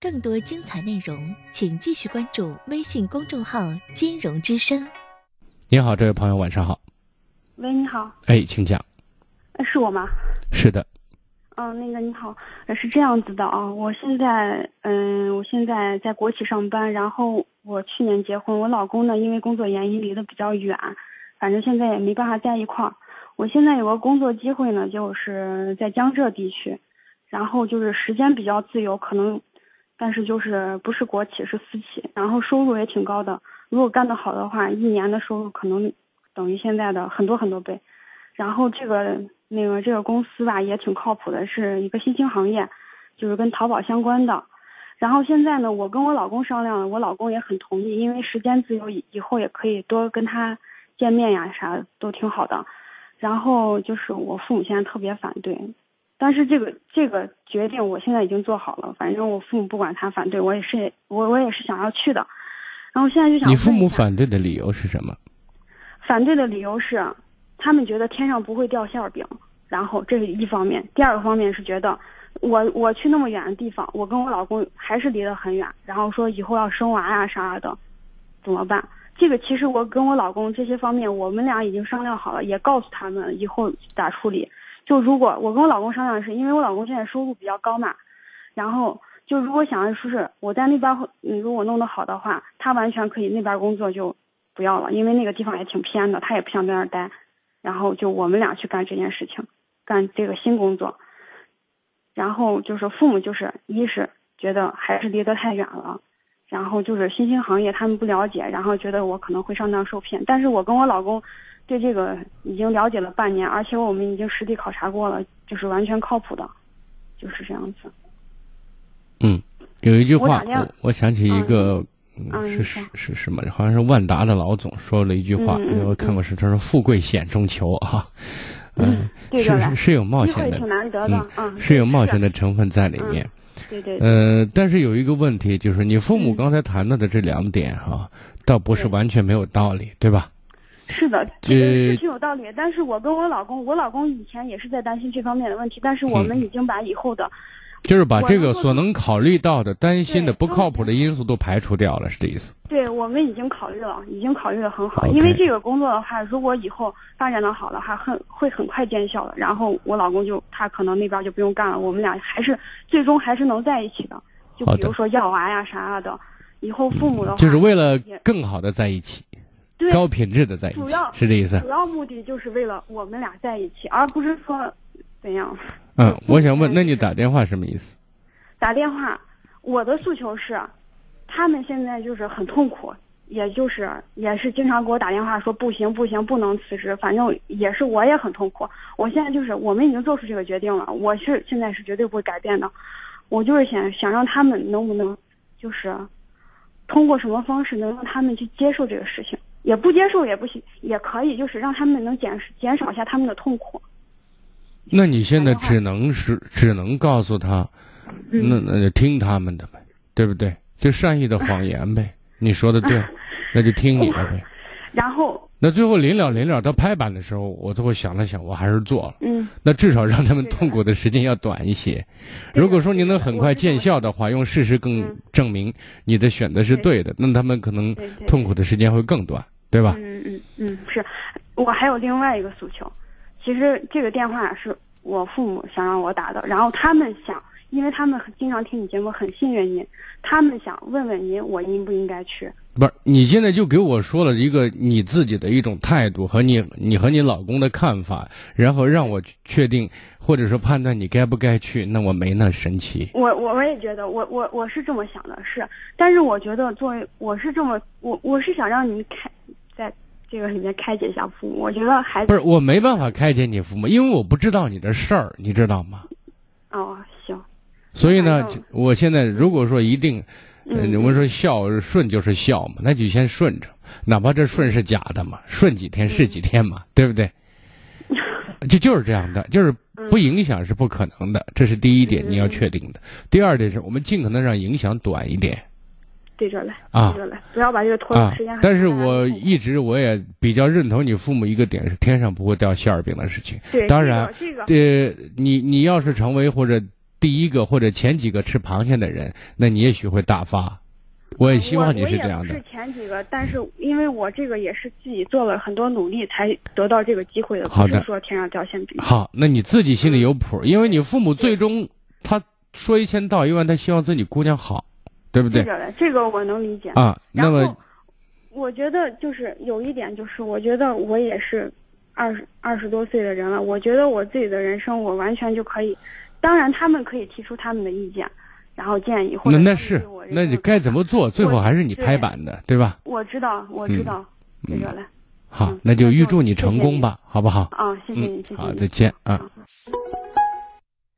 更多精彩内容，请继续关注微信公众号“金融之声”。你好，这位朋友，晚上好。喂，你好。哎，请讲。是我吗？是的。嗯，那个你好，是这样子的啊，我现在嗯，我现在在国企上班，然后我去年结婚，我老公呢因为工作原因离得比较远，反正现在也没办法在一块儿。我现在有个工作机会呢，就是在江浙地区，然后就是时间比较自由，可能，但是就是不是国企是私企，然后收入也挺高的，如果干得好的话，一年的收入可能等于现在的很多很多倍，然后这个。那个这个公司吧也挺靠谱的，是一个新兴行业，就是跟淘宝相关的。然后现在呢，我跟我老公商量了，我老公也很同意，因为时间自由，以后也可以多跟他见面呀，啥都挺好的。然后就是我父母现在特别反对，但是这个这个决定我现在已经做好了，反正我父母不管他反对，我也是我我也是想要去的。然后现在就想你父母反对的理由是什么？反对的理由是。他们觉得天上不会掉馅儿饼，然后这是一方面。第二个方面是觉得，我我去那么远的地方，我跟我老公还是离得很远，然后说以后要生娃呀啥的，怎么办？这个其实我跟我老公这些方面，我们俩已经商量好了，也告诉他们以后咋处理。就如果我跟我老公商量的是，因为我老公现在收入比较高嘛，然后就如果想要说是我在那边，嗯，如果弄得好的话，他完全可以那边工作就不要了，因为那个地方也挺偏的，他也不想在那儿待。然后就我们俩去干这件事情，干这个新工作。然后就是父母就是一是觉得还是离得太远了，然后就是新兴行业他们不了解，然后觉得我可能会上当受骗。但是我跟我老公对这个已经了解了半年，而且我们已经实地考察过了，就是完全靠谱的，就是这样子。嗯，有一句话，我我想起一个。是是是什么？好像是万达的老总说了一句话，我看过是他说：“富贵险中求啊。”嗯，是是是有冒险的，嗯，是有冒险的成分在里面。对对。呃，但是有一个问题，就是你父母刚才谈到的这两点哈，倒不是完全没有道理，对吧？是的，这个是挺有道理。但是我跟我老公，我老公以前也是在担心这方面的问题，但是我们已经把以后的。就是把这个所能考虑到的、担心的、不靠谱的因素都排除掉了，是这意思？对，我们已经考虑了，已经考虑的很好。因为这个工作的话，如果以后发展的好了，还很会很快见效的。然后我老公就他可能那边就不用干了，我们俩还是最终还是能在一起的。就比如说要娃呀啥的，以后父母的话就是为了更好的在一起，高品质的在一起，是这意思？主要目的就是为了我们俩在一起，而不是说怎样。嗯，我想问，那你打电话什么意思？打电话，我的诉求是，他们现在就是很痛苦，也就是也是经常给我打电话说不行不行不能辞职，反正也是我也很痛苦。我现在就是我们已经做出这个决定了，我是现在是绝对不会改变的。我就是想想让他们能不能，就是通过什么方式能让他们去接受这个事情，也不接受也不行，也可以就是让他们能减减少一下他们的痛苦。那你现在只能是只能告诉他，那那就听他们的呗，对不对？就善意的谎言呗。你说的对，那就听你的呗。然后，那最后临了临了到拍板的时候，我最后想了想，我还是做了。嗯。那至少让他们痛苦的时间要短一些。如果说你能很快见效的话，用事实更证明你的选择是对的，那他们可能痛苦的时间会更短，对吧？嗯嗯嗯，是。我还有另外一个诉求。其实这个电话是我父母想让我打的，然后他们想，因为他们经常听你节目，很信任您，他们想问问您，我应不应该去？不是，你现在就给我说了一个你自己的一种态度和你你和你老公的看法，然后让我确定或者说判断你该不该去，那我没那神奇。我我我也觉得，我我我是这么想的，是，但是我觉得作为我是这么我我是想让你开在。这个里面开解一下父母，我觉得孩子不是我没办法开解你父母，因为我不知道你的事儿，你知道吗？哦，行。所以呢，我现在如果说一定，我们说孝顺就是孝嘛，那就先顺着，哪怕这顺是假的嘛，顺几天是几天嘛，对不对？就就是这样的，就是不影响是不可能的，这是第一点你要确定的。第二点是我们尽可能让影响短一点。对着来啊，对着来，不要把这个拖的时间。但是我一直我也比较认同你父母一个点是天上不会掉馅儿饼的事情。对，当然，这个，呃，你你要是成为或者第一个或者前几个吃螃蟹的人，那你也许会大发。我也希望你是这样的。是前几个，但是因为我这个也是自己做了很多努力才得到这个机会的，不是说天上掉馅饼。好，那你自己心里有谱，因为你父母最终他说一千道一万，他希望自己姑娘好，对不对？这个这个我能理解啊。那么，我觉得就是有一点，就是我觉得我也是二十二十多岁的人了，我觉得我自己的人生我完全就可以，当然他们可以提出他们的意见。然后建议或者那那是，那你该怎么做？最后还是你拍板的，对吧？我知道，我知道，这个来。好，那就预祝你成功吧，好不好？啊，谢谢你，谢谢。好，再见啊。